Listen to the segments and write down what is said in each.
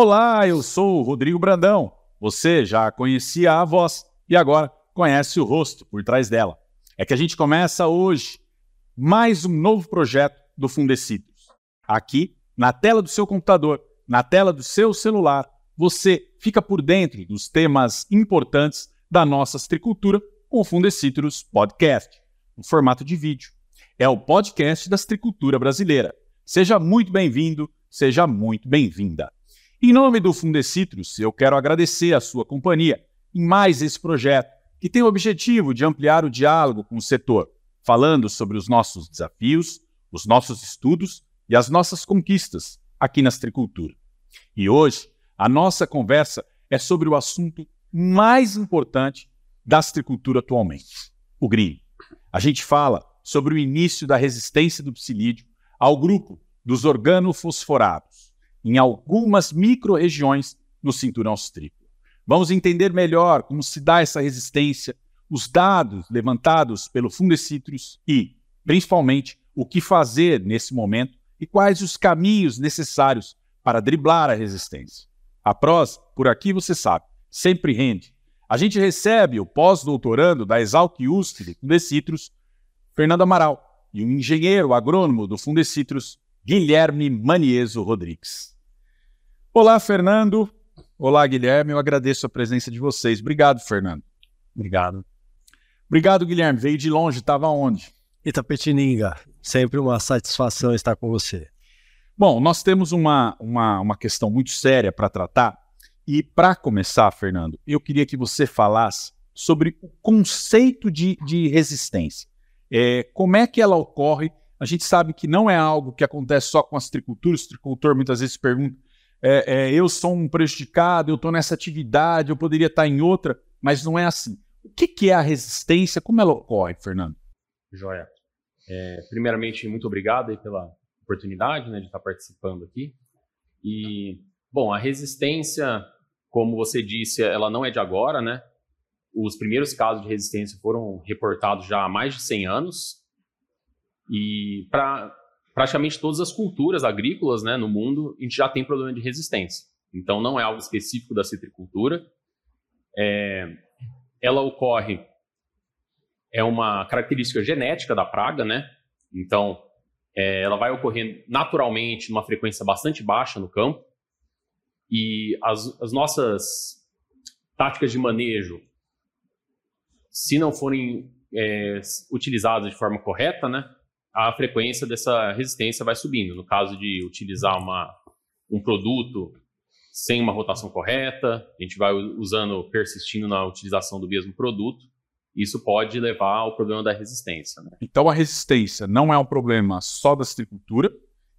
Olá, eu sou o Rodrigo Brandão. Você já conhecia a voz e agora conhece o rosto por trás dela. É que a gente começa hoje mais um novo projeto do Fundecidos. Aqui, na tela do seu computador, na tela do seu celular, você fica por dentro dos temas importantes da nossa tricultura com o Fundecitrus Podcast, no formato de vídeo. É o podcast da tricultura brasileira. Seja muito bem-vindo, seja muito bem-vinda. Em nome do Fundecitrus, eu quero agradecer a sua companhia em mais esse projeto, que tem o objetivo de ampliar o diálogo com o setor, falando sobre os nossos desafios, os nossos estudos e as nossas conquistas aqui na Astricultura. E hoje, a nossa conversa é sobre o assunto mais importante da astricultura atualmente, o green. A gente fala sobre o início da resistência do psilídeo ao grupo dos organofosforados em algumas micro-regiões no cinturão austrícola. Vamos entender melhor como se dá essa resistência, os dados levantados pelo Fundecitrus e, principalmente, o que fazer nesse momento e quais os caminhos necessários para driblar a resistência. A prós, por aqui você sabe, sempre rende. A gente recebe o pós-doutorando da Exalc USP Fundecitrus, Fernando Amaral, e o engenheiro agrônomo do Fundecitrus, Guilherme Manieso Rodrigues. Olá, Fernando. Olá, Guilherme. Eu agradeço a presença de vocês. Obrigado, Fernando. Obrigado. Obrigado, Guilherme. Veio de longe, estava onde? Itapetininga. Sempre uma satisfação estar com você. Bom, nós temos uma, uma, uma questão muito séria para tratar. E para começar, Fernando, eu queria que você falasse sobre o conceito de, de resistência. É, como é que ela ocorre? A gente sabe que não é algo que acontece só com as triculturas. O tricultor muitas vezes pergunta é, é, eu sou um prejudicado, eu estou nessa atividade, eu poderia estar em outra, mas não é assim. O que, que é a resistência? Como ela ocorre, Fernando? Joia. É, primeiramente, muito obrigado pela oportunidade né, de estar participando aqui. E, bom, a resistência, como você disse, ela não é de agora, né? Os primeiros casos de resistência foram reportados já há mais de 100 anos. E para praticamente todas as culturas agrícolas né, no mundo, a gente já tem problema de resistência. Então, não é algo específico da citricultura. É, ela ocorre, é uma característica genética da praga, né? Então, é, ela vai ocorrer naturalmente numa frequência bastante baixa no campo. E as, as nossas táticas de manejo, se não forem é, utilizadas de forma correta, né? A frequência dessa resistência vai subindo. No caso de utilizar uma, um produto sem uma rotação correta, a gente vai usando, persistindo na utilização do mesmo produto, isso pode levar ao problema da resistência. Né? Então a resistência não é um problema só da citricultura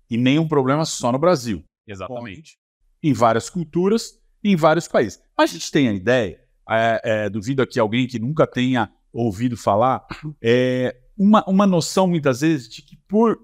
e nem um problema só no Brasil. Exatamente. Em várias culturas e em vários países. Mas a gente tem a ideia, é, é, duvido aqui alguém que nunca tenha ouvido falar, é, uma, uma noção, muitas vezes, de que por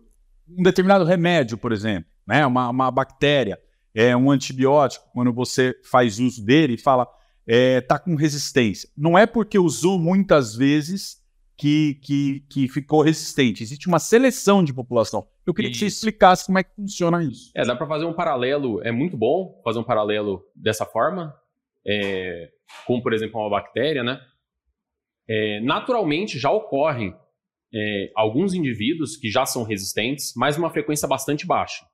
um determinado remédio, por exemplo, né, uma, uma bactéria, é um antibiótico, quando você faz uso dele e fala é, tá com resistência. Não é porque usou muitas vezes que, que, que ficou resistente. Existe uma seleção de população. Eu queria isso. que você explicasse como é que funciona isso. É, dá para fazer um paralelo, é muito bom fazer um paralelo dessa forma, é, como por exemplo uma bactéria, né? É, naturalmente já ocorrem é, alguns indivíduos que já são resistentes, mas uma frequência bastante baixa.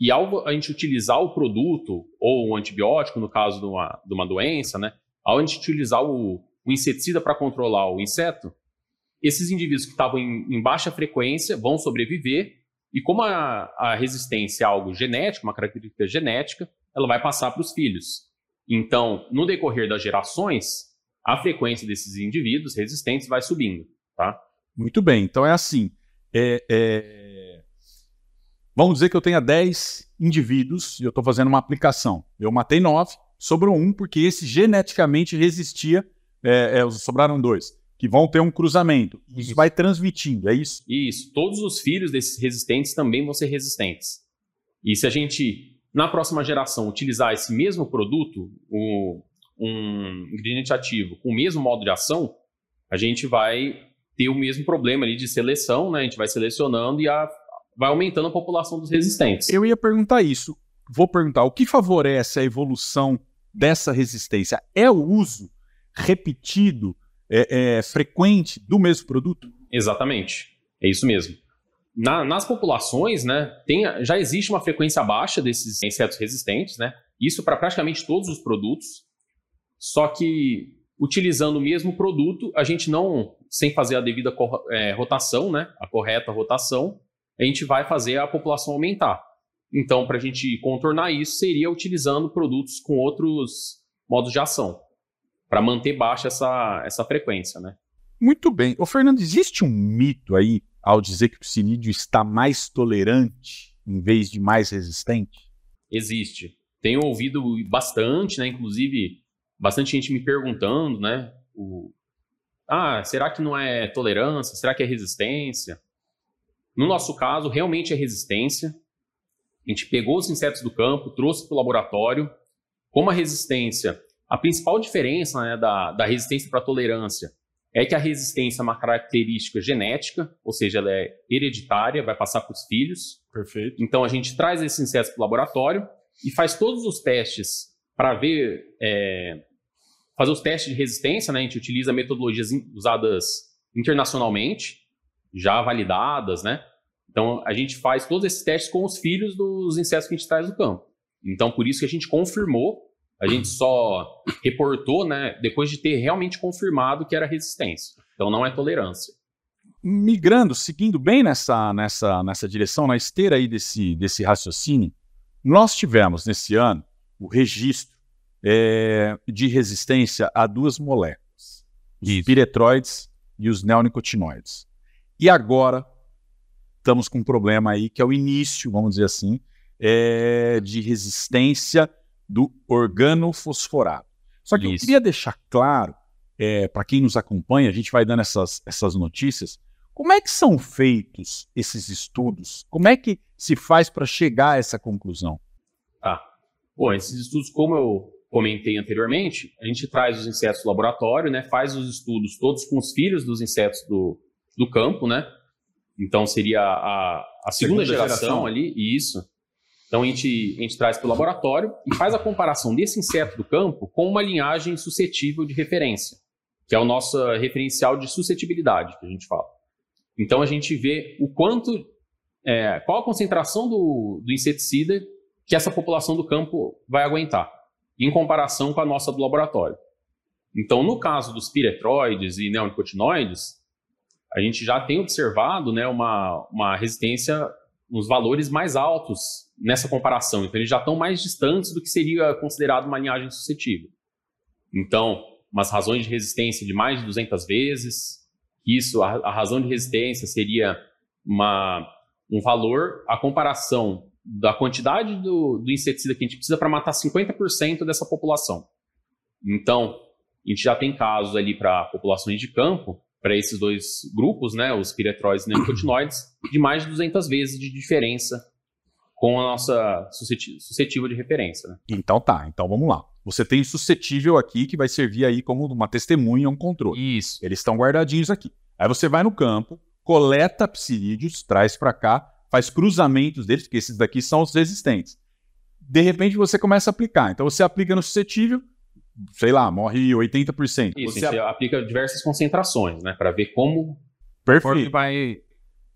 E ao a gente utilizar o produto, ou um antibiótico, no caso de uma, de uma doença, né, ao a gente utilizar o, o inseticida para controlar o inseto, esses indivíduos que estavam em, em, baixa frequência vão sobreviver, e como a, a resistência é algo genético, uma característica genética, ela vai passar para os filhos. Então, no decorrer das gerações, a frequência desses indivíduos resistentes vai subindo. Tá? Muito bem, então é assim. É, é... Vamos dizer que eu tenha 10 indivíduos e eu estou fazendo uma aplicação. Eu matei 9, sobrou um, porque esse geneticamente resistia, é, é, sobraram dois, que vão ter um cruzamento. Isso, isso vai transmitindo, é isso? Isso. Todos os filhos desses resistentes também vão ser resistentes. E se a gente, na próxima geração, utilizar esse mesmo produto, o, um ingrediente ativo, com o mesmo modo de ação, a gente vai ter o mesmo problema ali de seleção, né? A gente vai selecionando e a, vai aumentando a população dos resistentes. Eu ia perguntar isso. vou perguntar: o que favorece a evolução dessa resistência? É o uso repetido, é, é, frequente do mesmo produto? Exatamente. É isso mesmo. Na, nas populações, né, tem, já existe uma frequência baixa desses insetos resistentes, né? Isso para praticamente todos os produtos. Só que utilizando o mesmo produto, a gente não, sem fazer a devida é, rotação, né, a correta rotação, a gente vai fazer a população aumentar. Então, para a gente contornar isso, seria utilizando produtos com outros modos de ação, para manter baixa essa, essa frequência, né? Muito bem. Ô, Fernando, existe um mito aí ao dizer que o psinídeo está mais tolerante em vez de mais resistente? Existe. Tenho ouvido bastante, né? Inclusive, bastante gente me perguntando, né? O... Ah, será que não é tolerância? Será que é resistência? No nosso caso, realmente é resistência. A gente pegou os insetos do campo, trouxe para o laboratório. Como a resistência, a principal diferença né, da, da resistência para a tolerância é que a resistência é uma característica genética, ou seja, ela é hereditária, vai passar para os filhos. Perfeito. Então a gente traz esses insetos para o laboratório e faz todos os testes para ver, é, fazer os testes de resistência, né? A gente utiliza metodologias usadas internacionalmente, já validadas, né? Então, a gente faz todos esses testes com os filhos dos insetos que a gente traz do campo. Então, por isso que a gente confirmou, a gente só reportou, né, depois de ter realmente confirmado que era resistência. Então, não é tolerância. Migrando, seguindo bem nessa, nessa, nessa direção, na esteira aí desse, desse raciocínio, nós tivemos nesse ano o registro é, de resistência a duas moléculas, os piretroides e os neonicotinoides. E agora estamos com um problema aí que é o início, vamos dizer assim, é, de resistência do organofosforado. Só que Isso. eu queria deixar claro, é, para quem nos acompanha, a gente vai dando essas, essas notícias, como é que são feitos esses estudos? Como é que se faz para chegar a essa conclusão? Tá. Bom, esses estudos, como eu comentei anteriormente, a gente traz os insetos do laboratório, né, faz os estudos todos com os filhos dos insetos do, do campo, né? Então seria a, a segunda, segunda geração, geração, ali, e isso. Então a gente, a gente traz para o laboratório e faz a comparação desse inseto do campo com uma linhagem suscetível de referência, que é o nosso referencial de suscetibilidade que a gente fala. Então a gente vê o quanto, é, qual a concentração do, do inseticida que essa população do campo vai aguentar, em comparação com a nossa do laboratório. Então, no caso dos piretroides e neonicotinoides, a gente já tem observado né, uma, uma resistência nos valores mais altos nessa comparação. Então, eles já estão mais distantes do que seria considerado uma linhagem suscetível. Então, umas razões de resistência de mais de 200 vezes. Isso, a, a razão de resistência seria uma, um valor, a comparação da quantidade do, do inseticida que a gente precisa para matar 50% dessa população. Então, a gente já tem casos ali para populações de campo para esses dois grupos, né, os piretróides e neonicotinoides, de mais de 200 vezes de diferença com a nossa suscetível de referência. Né? Então tá, então vamos lá. Você tem suscetível aqui que vai servir aí como uma testemunha, um controle. Isso. Eles estão guardadinhos aqui. Aí você vai no campo, coleta psilídeos, traz para cá, faz cruzamentos deles, porque esses daqui são os resistentes. De repente você começa a aplicar. Então você aplica no suscetível, sei lá, morre 80%. Isso, você aplica diversas concentrações, né, para ver como Perfeito. vai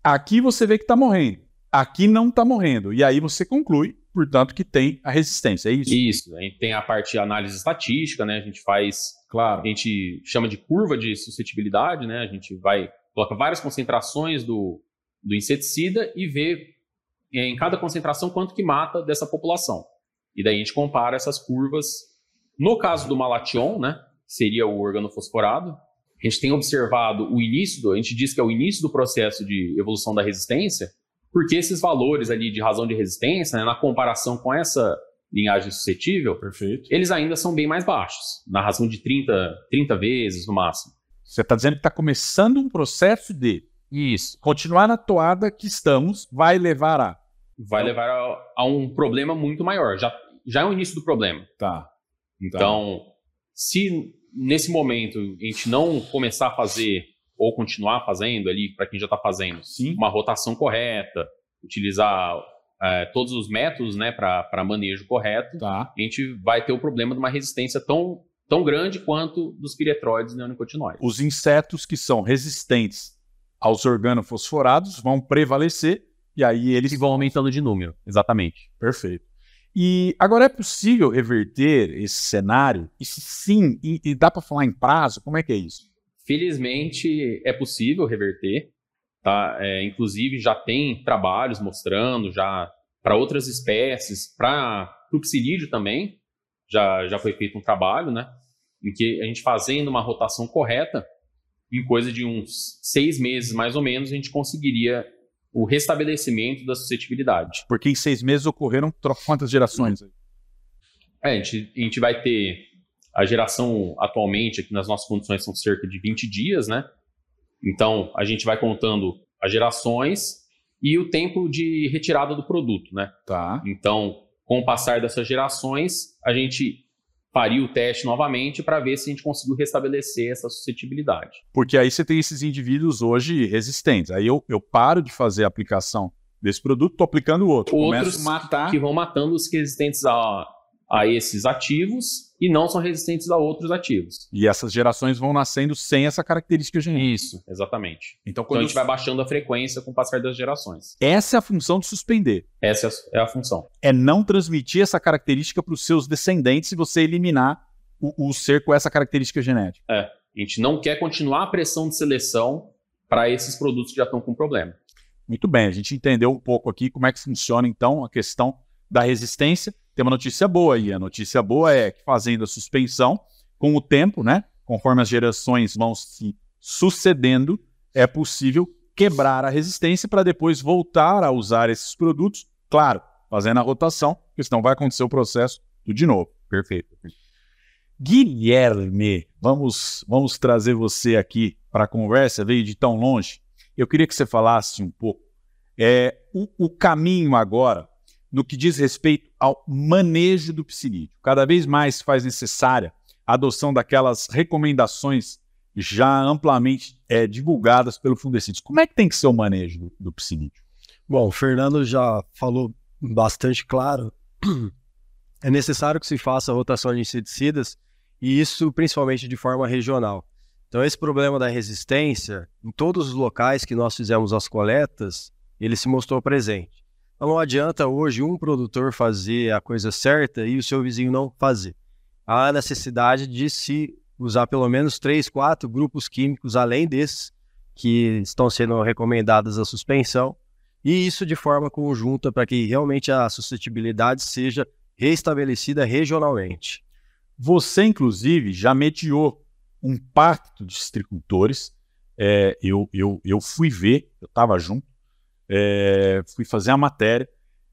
Aqui você vê que está morrendo. Aqui não está morrendo. E aí você conclui, portanto, que tem a resistência. É isso? Isso. A gente tem a parte de análise estatística, né? A gente faz. Claro. A gente chama de curva de suscetibilidade, né? A gente vai. coloca várias concentrações do, do inseticida e vê em cada concentração quanto que mata dessa população. E daí a gente compara essas curvas no caso do malation, né, seria o organofosforado, a gente tem observado o início, do, a gente diz que é o início do processo de evolução da resistência, porque esses valores ali de razão de resistência, né, na comparação com essa linhagem suscetível, Perfeito. eles ainda são bem mais baixos, na razão de 30, 30 vezes no máximo. Você está dizendo que está começando um processo de isso. Continuar na toada que estamos vai levar a. Vai então... levar a, a, um problema muito maior. Já, já é o início do problema. Tá. Então, então, se nesse momento a gente não começar a fazer ou continuar fazendo ali, para quem já está fazendo, Sim. uma rotação correta, utilizar é, todos os métodos né, para manejo correto, Tá. a gente vai ter o problema de uma resistência tão, tão grande quanto dos piretroides neonicotinoides. Os insetos que são resistentes aos organofosforados vão prevalecer e aí eles Eles vão aumentando de número, exatamente. Perfeito. E agora é possível reverter esse cenário? E se sim, e, e dá para falar em prazo? Como é que é isso? Felizmente é possível reverter, tá? É, inclusive já tem trabalhos mostrando já para outras espécies, para o psilídeo também já, já foi feito um trabalho, né? Em que a gente fazendo uma rotação correta, em coisa de uns seis meses mais ou menos, a gente conseguiria o restabelecimento da suscetibilidade. Porque em seis meses ocorreram quantas gerações? É, a gente, a gente vai ter a geração atualmente, aqui nas nossas condições, são cerca de 20 dias, né? Então, a gente vai contando as gerações e o tempo de retirada do produto, né? Tá. Então, com o passar dessas gerações, a gente faria o teste novamente para ver se a gente conseguiu restabelecer essa suscetibilidade. Porque aí você tem esses indivíduos hoje resistentes. Aí eu, eu paro de fazer a aplicação desse produto, tô aplicando o outro. Outros Começo a matar. Que vão matando os resistentes a, a esses ativos e não são resistentes a outros ativos. E essas gerações vão nascendo sem essa característica genética. Isso, exatamente. Então, Então a gente vai baixando a frequência com o passar das gerações. essa é a função de suspender. Essa é a- é função. É não transmitir essa característica para os seus descendentes e você eliminar o, o ser com essa característica genética. A gente não quer continuar a pressão de seleção para esses produtos que já estão com problema. Muito bem, a gente entendeu um pouco aqui como é que funciona então a questão da resistência. Tem uma notícia boa aí. A notícia boa é que fazendo a suspensão, com o tempo, né, conforme as gerações vão se sucedendo, é possível quebrar a resistência para depois voltar a usar esses produtos, claro, fazendo a rotação, porque senão vai acontecer o processo de novo. Perfeito. Guilherme, vamos, vamos trazer você aqui para a conversa, veio de tão longe. Eu queria que você falasse um pouco é, o, o caminho agora no que diz respeito ao manejo do psilídeo. Cada vez mais se faz necessária a adoção daquelas recomendações já amplamente é, divulgadas pelo Fundecides. Como é que tem que ser o manejo do, do psilídeo? Bom, o Fernando já falou bastante claro. É necessário que se faça a rotação de inseticidas e isso principalmente de forma regional. Então, esse problema da resistência, em todos os locais que nós fizemos as coletas, ele se mostrou presente. Não adianta hoje um produtor fazer a coisa certa e o seu vizinho não fazer. Há necessidade de se usar pelo menos três, quatro grupos químicos além desses que estão sendo recomendados a suspensão, e isso de forma conjunta para que realmente a suscetibilidade seja restabelecida regionalmente. Você, inclusive, já mediou um pacto de citricultores. É, eu, eu, eu fui ver, eu estava junto, é, fui fazer a matéria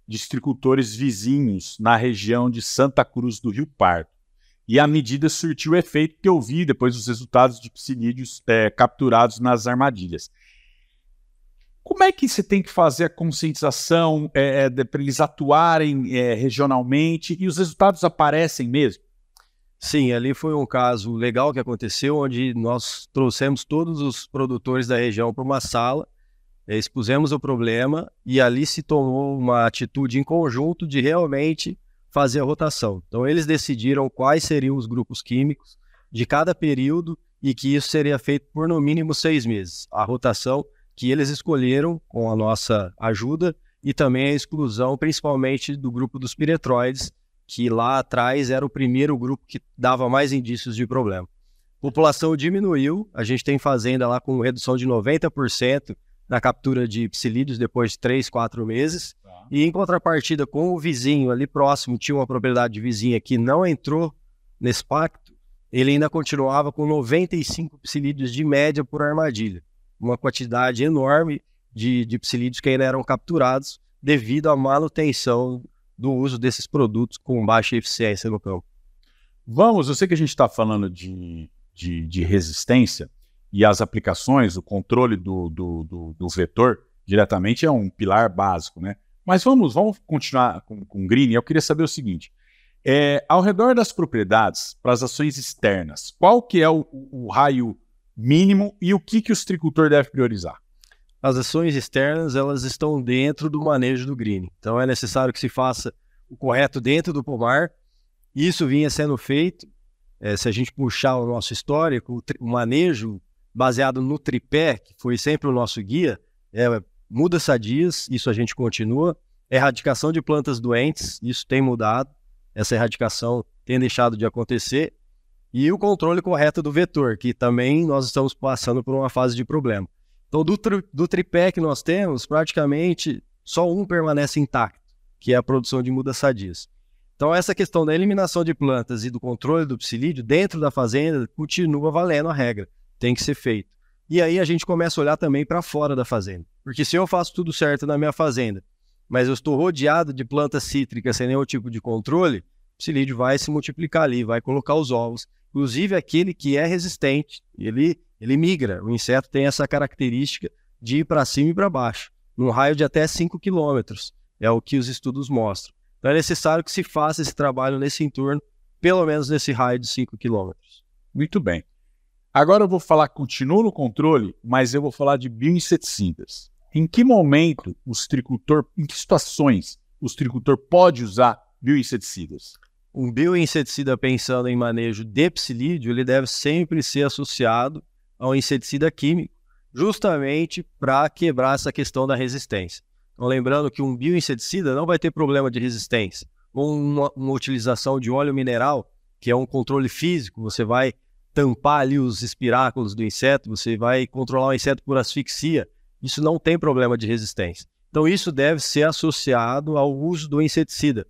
de citricultores vizinhos na região de Santa Cruz do Rio Pardo. E a medida surtiu o efeito que eu vi depois dos resultados de psilídeos é, capturados nas armadilhas. Como é que você tem que fazer a conscientização é, para eles atuarem é, regionalmente e os resultados aparecem mesmo? Sim, ali foi um caso legal que aconteceu, onde nós trouxemos todos os produtores da região para uma sala, expusemos o problema e ali se tomou uma atitude em conjunto de realmente fazer a rotação. Então, eles decidiram quais seriam os grupos químicos de cada período e que isso seria feito por no mínimo seis meses. A rotação que eles escolheram com a nossa ajuda e também a exclusão, principalmente do grupo dos piretroides, que lá atrás era o primeiro grupo que dava mais indícios de problema. População diminuiu, a gente tem fazenda lá com redução de 90% na captura de psilídeos depois de 3, 4 meses. Tá. E em contrapartida, com o vizinho ali próximo, tinha uma propriedade vizinha que não entrou nesse pacto, ele ainda continuava com 95 psilídeos de média por armadilha. Uma quantidade enorme de, de psilídeos que ainda eram capturados devido à manutenção do uso desses produtos com baixa eficiência no campo. Vamos, eu sei que a gente está falando de, de, de, resistência e as aplicações, o controle do, do, do, do, vetor diretamente é um pilar básico, né? Mas vamos, vamos continuar com, com o Green. Eu queria saber o seguinte: é, ao redor das propriedades, para as ações externas, qual que é o, o raio mínimo e o que, que o citricultor deve priorizar? as ações externas elas estão dentro do manejo do green. Então é necessário que se faça o correto dentro do pomar. Isso vinha sendo feito. É, se a gente puxar o nosso histórico, o, manejo baseado no tripé, que foi sempre o nosso guia, é muda sadias, isso a gente continua. Erradicação de plantas doentes, isso tem mudado. Essa erradicação tem deixado de acontecer. E o controle correto do vetor, que também nós estamos passando por uma fase de problema. Então, do, tri, do tripé que nós temos, praticamente só um permanece intacto, que é a produção de mudas sadias. Então, essa questão da eliminação de plantas e do controle do psilídeo dentro da fazenda continua valendo a regra, tem que ser feito. E aí a gente começa a olhar também para fora da fazenda. Porque se eu faço tudo certo na minha fazenda, mas eu estou rodeado de plantas cítricas sem nenhum tipo de controle, o psilídeo vai se multiplicar ali, vai colocar os ovos. Inclusive aquele que é resistente, ele ele migra. O inseto tem essa característica de ir para cima e para baixo, num raio de até 5 quilômetros. É o que os estudos mostram. Então é necessário que se faça esse trabalho nesse entorno, pelo menos nesse raio de 5 quilômetros. Muito bem. Agora eu vou falar, continuo no controle, mas eu vou falar de bioinseticidas. Em que momento o tricultor, em que situações o tricultor pode usar bioinseticidas? Um bioinseticida pensando em manejo de psilídeo, ele deve sempre ser associado ao inseticida químico, justamente para quebrar essa questão da resistência. Então, lembrando que um bioinseticida não vai ter problema de resistência. Uma, uma utilização de óleo mineral, que é um controle físico, você vai tampar ali os espiráculos do inseto, você vai controlar o inseto por asfixia, isso não tem problema de resistência. Então, isso deve ser associado ao uso do inseticida.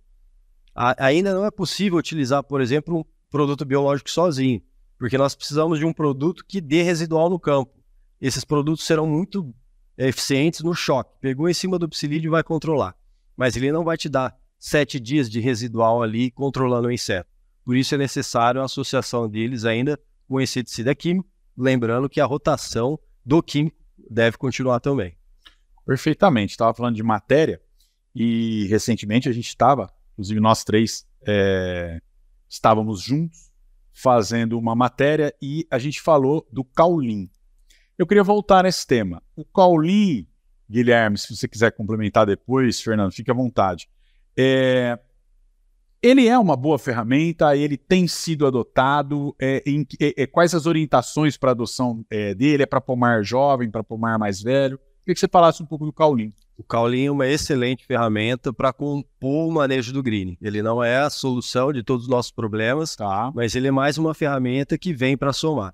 A, ainda não é possível utilizar, por exemplo, um produto biológico sozinho porque nós precisamos de um produto que dê residual no campo. Esses produtos serão muito eficientes no choque. Pegou em cima do psilídeo e vai controlar. Mas ele não vai te dar sete dias de residual ali controlando o inseto. Por isso é necessário a associação deles ainda o inseticida químico, lembrando que a rotação do químico deve continuar também. Perfeitamente. Estava falando de matéria e recentemente a gente estava, inclusive nós três é, estávamos juntos fazendo uma matéria e a gente falou do Caulin. Eu queria voltar nesse tema. O Caulin, Guilherme, se você quiser complementar depois, Fernando, fique à vontade. É, ele é uma boa ferramenta, ele tem sido adotado. É, em, é, é quais as orientações para adoção é, dele? É para pomar jovem, para pomar mais velho? Queria que você falasse um pouco do Caulin. O Caulin é uma excelente ferramenta para compor o manejo do green. Ele não é a solução de todos os nossos problemas, tá. mas ele é mais uma ferramenta que vem para somar.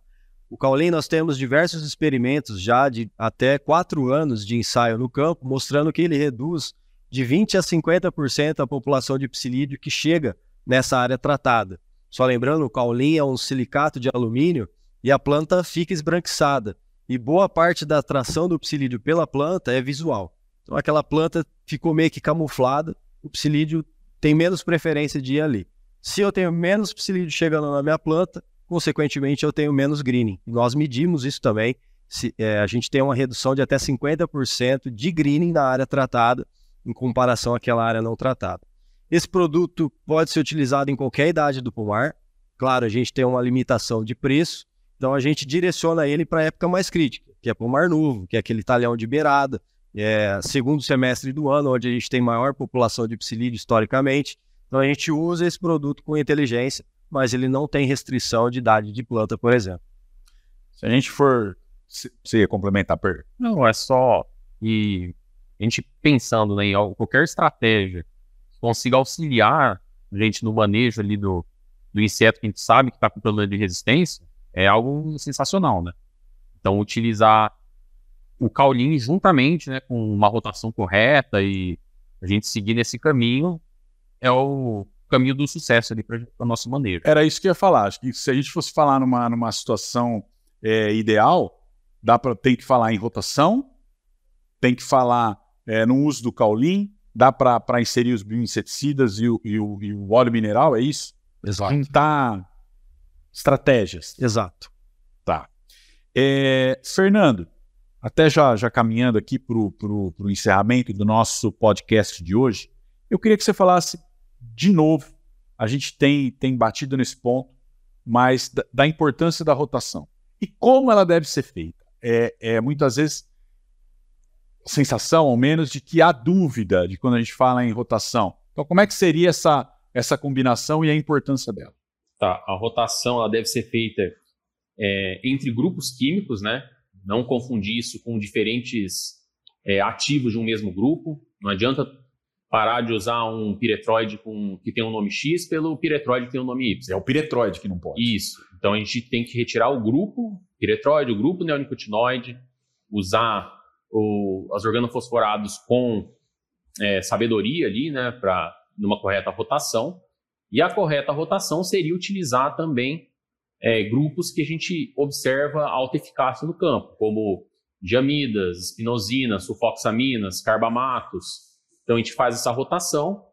O Caulin, nós temos diversos experimentos já de até quatro anos de ensaio no campo, mostrando que ele reduz de 20% a 50% a população de psilídeo que chega nessa área tratada. Só lembrando, o Caulin é um silicato de alumínio e a planta fica esbranquiçada e boa parte da atração do psilídeo pela planta é visual. Então aquela planta ficou meio que camuflada, o psilídeo tem menos preferência de ir ali. Se eu tenho menos psilídeo chegando na minha planta, consequentemente eu tenho menos greening. Nós medimos isso também. Se, é, a gente tem uma redução de até 50% de greening na área tratada em comparação àquela área não tratada. Esse produto pode ser utilizado em qualquer idade do pomar. Claro, a gente tem uma limitação de preço, então a gente direciona ele para a época mais crítica, que é para o Mar Novo, que é aquele talhão de beirada, é segundo semestre do ano, onde a gente tem maior população de psilídeo historicamente. Então a gente usa esse produto com inteligência, mas ele não tem restrição de idade de planta, por exemplo. Se a gente for. Você ia complementar, Per? Não, é só. E a gente pensando né, em qualquer estratégia que consiga auxiliar a gente no manejo ali do, do inseto que a gente sabe que está com problema de resistência, é algo sensacional, né? Então, utilizar o Caulin juntamente, né, com uma rotação correta e a gente seguir nesse caminho é o caminho do sucesso ali para a nossa maneira. Era isso que eu ia falar. Acho que se a gente fosse falar numa, numa situação é, ideal, dá para tem que falar em rotação, tem que falar é, no uso do Caulin, dá para inserir os bioinseticidas e o, e, o, e o óleo mineral, é isso? Exato. Juntar estratégias. Exato. Tá. É, Fernando, até já, já caminhando aqui para o encerramento do nosso podcast de hoje, eu queria que você falasse de novo. A gente tem, tem batido nesse ponto, mas da, da importância da rotação e como ela deve ser feita. É, é, muitas vezes sensação, ao menos, de que há dúvida de quando a gente fala em rotação. Então, como é que seria essa, essa combinação e a importância dela? Tá, a rotação ela deve ser feita é, entre grupos químicos, né? Não confundir isso com diferentes é, ativos de um mesmo grupo. Não adianta parar de usar um piretroide com, que tem um nome X pelo piretroide que tem um nome Y. É o piretroide que não pode. Isso. Então a gente tem que retirar o grupo piretroide, o grupo neonicotinoide, usar o, as organofosforados com é, sabedoria ali, né, para numa correta rotação. E a correta rotação seria utilizar também é, grupos que a gente observa alta eficácia no campo, como diamidas, espinosinas, sulfoxaminas, carbamatos, então a gente faz essa rotação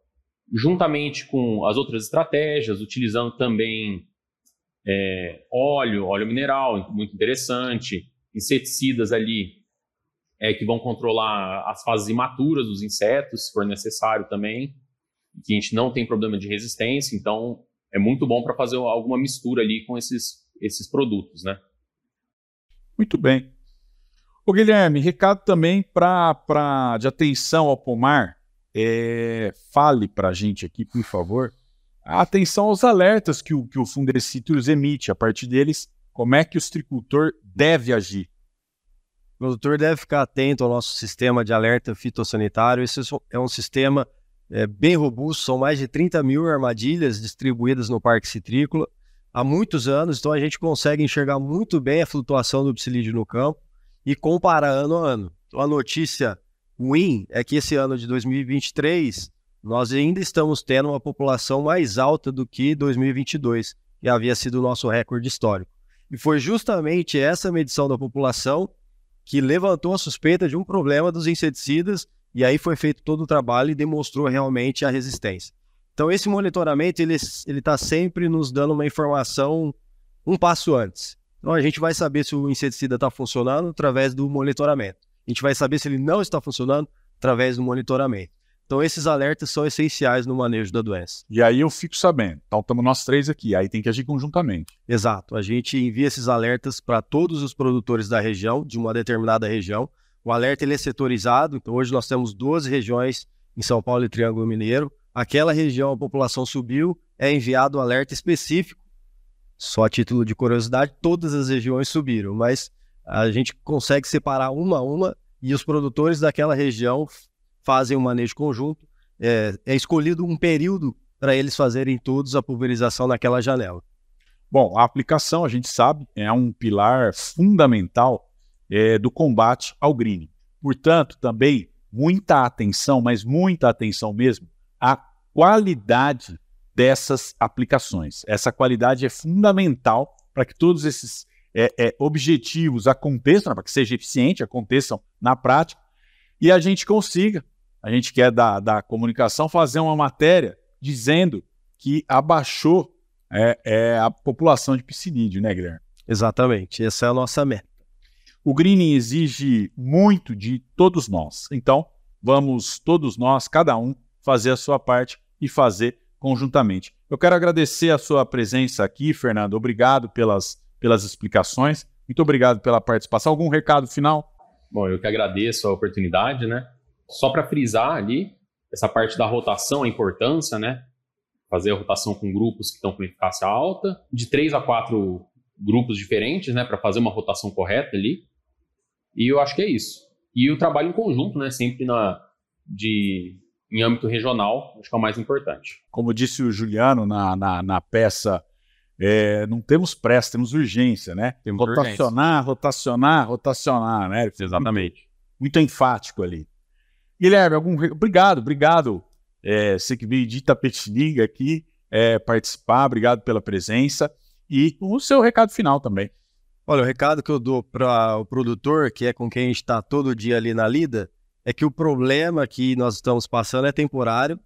juntamente com as outras estratégias, utilizando também é, óleo, óleo mineral, muito interessante, inseticidas ali é, que vão controlar as fases imaturas dos insetos, se for necessário também, que a gente não tem problema de resistência, então é muito bom para fazer alguma mistura ali com esses, esses produtos, né? Muito bem. O Guilherme, recado também para de atenção ao pomar, é, fale para a gente aqui, por favor, atenção aos alertas que o, que o Fundecitrus emite. A partir deles, como é que o tricultor deve agir? O produtor deve ficar atento ao nosso sistema de alerta fitossanitário. Esse é um sistema é, bem robusto, são mais de 30 mil armadilhas distribuídas no Parque Citrícola há muitos anos, então a gente consegue enxergar muito bem a flutuação do psilídeo no campo e comparar ano a ano. Então a notícia ruim é que esse ano de 2023 nós ainda estamos tendo uma população mais alta do que 2022, que havia sido o nosso recorde histórico. E foi justamente essa medição da população que levantou a suspeita de um problema dos inseticidas, e aí foi feito todo o trabalho e demonstrou realmente a resistência. Então, esse monitoramento ele está sempre nos dando uma informação um passo antes. Então, a gente vai saber se o inseticida está funcionando através do monitoramento. A gente vai saber se ele não está funcionando através do monitoramento. Então, esses alertas são essenciais no manejo da doença. E aí eu fico sabendo. Então, estamos nós três aqui. Aí tem que agir conjuntamente. Exato. A gente envia esses alertas para todos os produtores da região, de uma determinada região. O alerta ele é setorizado. Então, hoje nós temos 12 regiões em São Paulo e Triângulo Mineiro. Aquela região a população subiu, é enviado um alerta específico. Só a título de curiosidade, todas as regiões subiram, mas a gente consegue separar uma a uma e os produtores daquela região fazem um manejo conjunto. É, é escolhido um período para eles fazerem todos a pulverização naquela janela. Bom, a aplicação, a gente sabe, é um pilar fundamental é, do combate ao greening. Portanto, também muita atenção, mas muita atenção mesmo, à qualidade dessas aplicações. Essa qualidade é fundamental para que todos esses é, é, objetivos aconteçam, para que seja eficiente, aconteçam na prática, e a gente consiga, a gente quer da, da comunicação, fazer uma matéria dizendo que abaixou é, é a população de piscinídeo, né, Guilherme? Exatamente, essa é a nossa meta. O greening exige muito de todos nós, então vamos todos nós, cada um, fazer a sua parte e fazer conjuntamente. Eu quero agradecer a sua presença aqui, Fernando. Obrigado pelas pelas explicações. Muito obrigado pela participação. Algum recado final? Bom, eu que agradeço a oportunidade, né? Só para frisar ali, essa parte da rotação, a importância, né? Fazer a rotação com grupos que estão com eficácia alta, de três a quatro grupos diferentes, né? Para fazer uma rotação correta ali. E eu acho que é isso. E o trabalho em conjunto, né? Sempre na, de, em âmbito regional, acho que é o mais importante. Como disse o Juliano na, na, na peça é, não temos pressa, temos urgência, né? Temos rotacionar, urgência. rotacionar, rotacionar, né? Exatamente. Muito, muito enfático ali. Guilherme, algum obrigado, obrigado. É, você que veio de Itapetininga aqui é, participar, obrigado pela presença e o seu recado final também. Olha, o recado que eu dou para o produtor, que é com quem a gente está todo dia ali na lida, é que o problema que nós estamos passando é temporário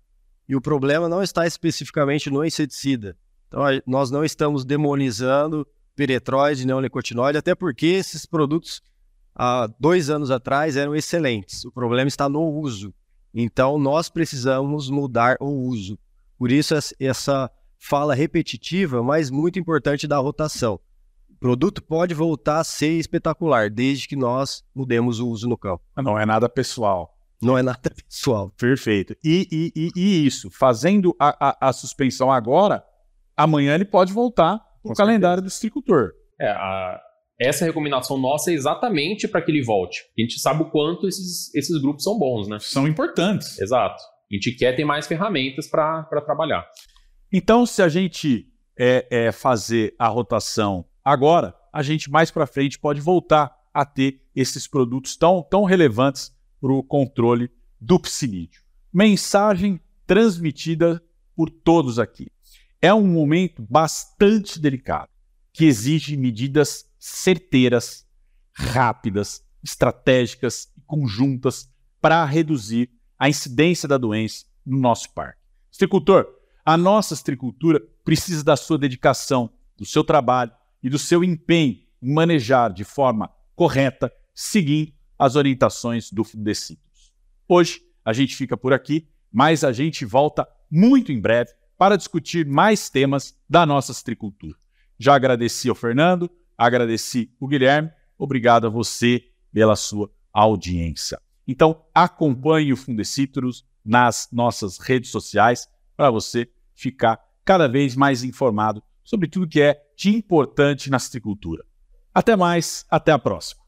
e o problema não está especificamente no inseticida. Então, nós não estamos demonizando piretroide, neonicotinoide, até porque esses produtos, há dois anos atrás, eram excelentes. O problema está no uso. Então, nós precisamos mudar o uso. Por isso, essa fala repetitiva, mas muito importante da rotação. produto pode voltar a ser espetacular, desde que nós mudemos o uso no campo. Não é nada pessoal. Não é nada pessoal. Perfeito. E, e, e, e isso, fazendo a, a, a, suspensão agora, amanhã ele pode voltar para o calendário do citricultor. É, a, essa recomendação nossa é exatamente para que ele volte. A gente sabe o quanto esses, esses grupos são bons, né? São importantes. Exato. A gente quer ter mais ferramentas para trabalhar. Então, se a gente é, é, fazer a rotação agora, a gente mais para frente pode voltar a ter esses produtos tão, tão relevantes para o controle do psinídeo. Mensagem transmitida por todos aqui. É um momento bastante delicado, que exige medidas certeiras, rápidas, estratégicas e conjuntas para reduzir a incidência da doença no nosso parque. Estricultor, a nossa estricultura precisa da sua dedicação, do seu trabalho e do seu empenho em manejar de forma correta, seguindo as orientações do Fundecitos. Hoje a gente fica por aqui, mas a gente volta muito em breve para discutir mais temas da nossa estricultura. Já agradeci ao Fernando, agradeci o Guilherme, obrigado a você pela sua audiência. Então acompanhe o Fundecitrus nas nossas redes sociais para você ficar cada vez mais informado sobre tudo que é de importante na citricultura. Até mais, até a próxima.